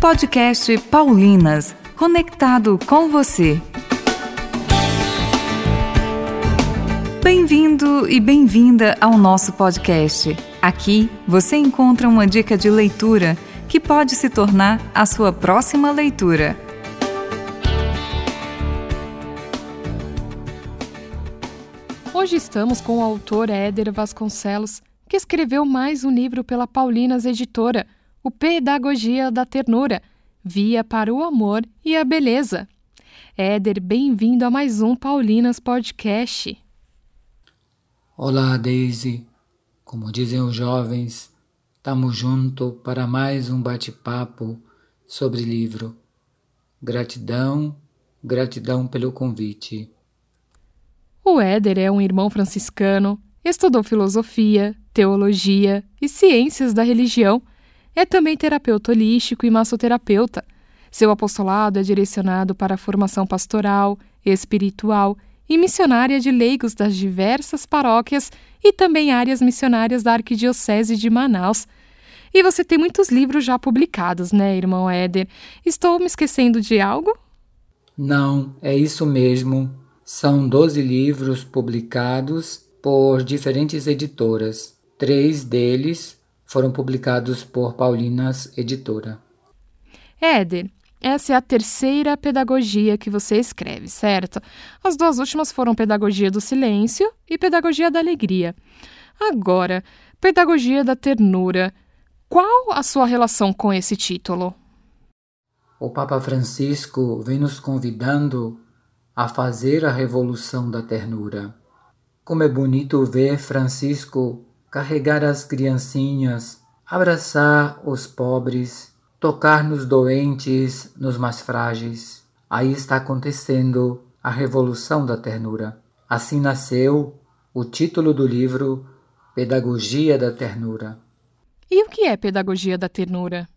Podcast Paulinas, conectado com você. Bem-vindo e bem-vinda ao nosso podcast. Aqui você encontra uma dica de leitura que pode se tornar a sua próxima leitura. Hoje estamos com o autor Éder Vasconcelos, que escreveu mais um livro pela Paulinas Editora, o Pedagogia da Ternura, Via para o Amor e a Beleza. Éder, bem-vindo a mais um Paulinas Podcast. Olá, Daisy. Como dizem os jovens, estamos juntos para mais um bate-papo sobre livro. Gratidão, gratidão pelo convite. O Éder é um irmão franciscano, estudou filosofia, teologia e ciências da religião. É também terapeuta holístico e massoterapeuta. Seu apostolado é direcionado para a formação pastoral, espiritual e missionária de leigos das diversas paróquias e também áreas missionárias da Arquidiocese de Manaus. E você tem muitos livros já publicados, né, irmão Éder? Estou me esquecendo de algo? Não, é isso mesmo. São 12 livros publicados por diferentes editoras. Três deles foram publicados por Paulinas Editora. Éder, essa é a terceira pedagogia que você escreve, certo? As duas últimas foram Pedagogia do Silêncio e Pedagogia da Alegria. Agora, Pedagogia da Ternura. Qual a sua relação com esse título? O Papa Francisco vem nos convidando a fazer a revolução da ternura. Como é bonito ver Francisco carregar as criancinhas, abraçar os pobres, tocar nos doentes, nos mais frágeis. Aí está acontecendo a revolução da ternura. Assim nasceu o título do livro Pedagogia da Ternura. E o que é Pedagogia da Ternura?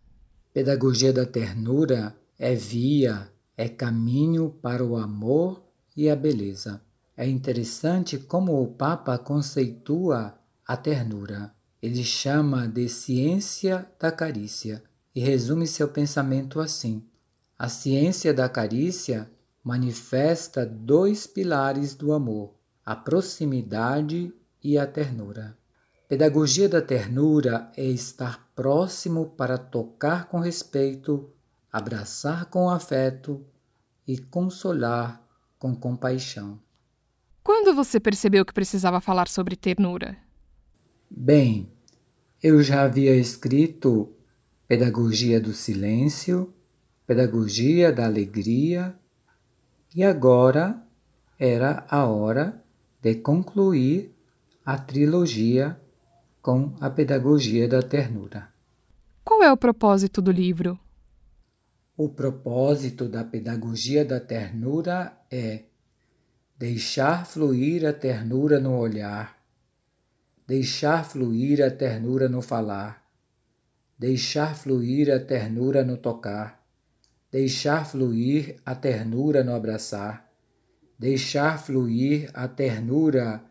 Pedagogia da Ternura é via é caminho para o amor e a beleza. É interessante como o Papa conceitua a ternura. Ele chama de ciência da carícia e resume seu pensamento assim: a ciência da carícia manifesta dois pilares do amor, a proximidade e a ternura. Pedagogia da ternura é estar próximo para tocar com respeito, abraçar com afeto e consolar com compaixão. Quando você percebeu que precisava falar sobre ternura? Bem, eu já havia escrito Pedagogia do Silêncio, Pedagogia da Alegria, e agora era a hora de concluir a trilogia com a Pedagogia da Ternura. Qual é o propósito do livro? O propósito da pedagogia da ternura é deixar fluir a ternura no olhar, deixar fluir a ternura no falar, deixar fluir a ternura no tocar, deixar fluir a ternura no abraçar, deixar fluir a ternura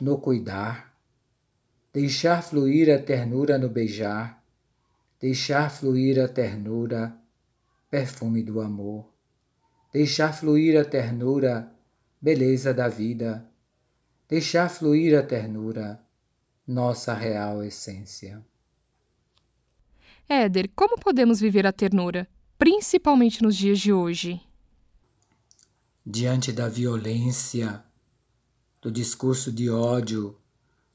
no cuidar, deixar fluir a ternura no beijar, deixar fluir a ternura perfume do amor, deixar fluir a ternura, beleza da vida, deixar fluir a ternura, nossa real essência. Éder, como podemos viver a ternura, principalmente nos dias de hoje? Diante da violência, do discurso de ódio,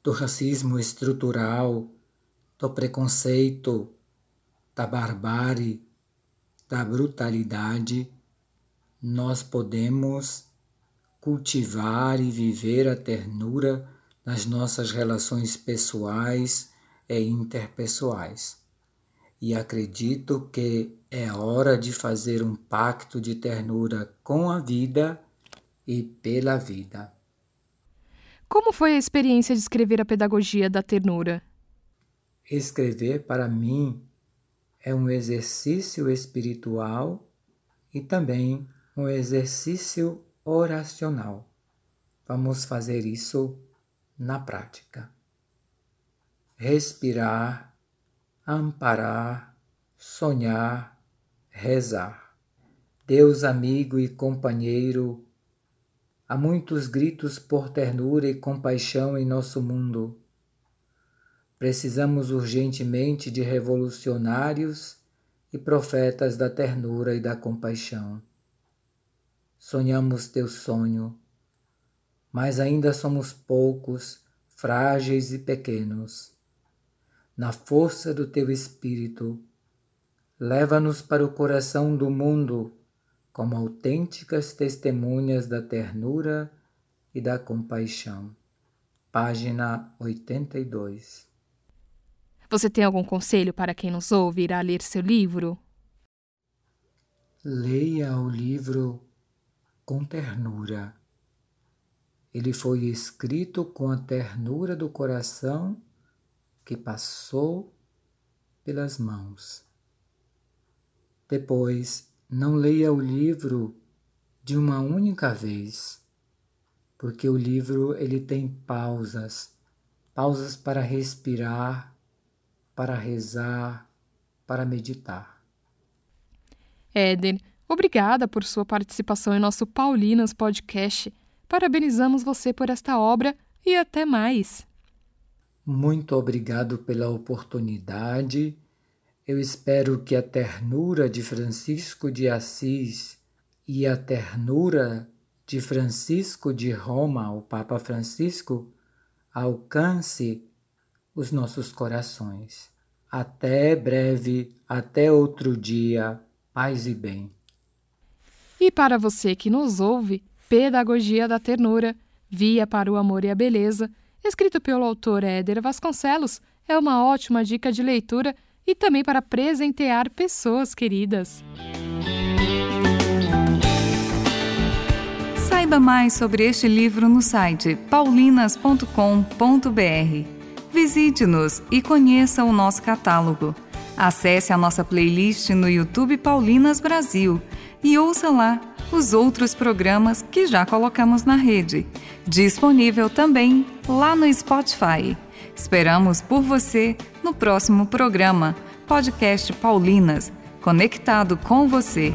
do racismo estrutural, do preconceito, da barbárie, da brutalidade, nós podemos cultivar e viver a ternura nas nossas relações pessoais e interpessoais. E acredito que é hora de fazer um pacto de ternura com a vida e pela vida. Como foi a experiência de escrever a pedagogia da ternura? Escrever para mim é um exercício espiritual e também um exercício oracional. Vamos fazer isso na prática. Respirar, amparar, sonhar, rezar. Deus amigo e companheiro, há muitos gritos por ternura e compaixão em nosso mundo. Precisamos urgentemente de revolucionários e profetas da ternura e da compaixão. Sonhamos teu sonho, mas ainda somos poucos, frágeis e pequenos. Na força do teu espírito, leva-nos para o coração do mundo como autênticas testemunhas da ternura e da compaixão. Página 82. Você tem algum conselho para quem nos ouve irá ler seu livro? Leia o livro com ternura. Ele foi escrito com a ternura do coração que passou pelas mãos. Depois, não leia o livro de uma única vez, porque o livro ele tem pausas, pausas para respirar, para rezar, para meditar. Éder, obrigada por sua participação em nosso Paulinas Podcast. Parabenizamos você por esta obra e até mais. Muito obrigado pela oportunidade eu espero que a ternura de Francisco de Assis e a ternura de Francisco de Roma, o Papa Francisco, alcance os nossos corações. Até breve, até outro dia, paz e bem. E para você que nos ouve, Pedagogia da Ternura, Via para o Amor e a Beleza, escrito pelo autor Éder Vasconcelos, é uma ótima dica de leitura e também para presentear pessoas queridas. Saiba mais sobre este livro no site paulinas.com.br. Visite-nos e conheça o nosso catálogo. Acesse a nossa playlist no YouTube Paulinas Brasil e ouça lá os outros programas que já colocamos na rede. Disponível também lá no Spotify. Esperamos por você no próximo programa, Podcast Paulinas, conectado com você.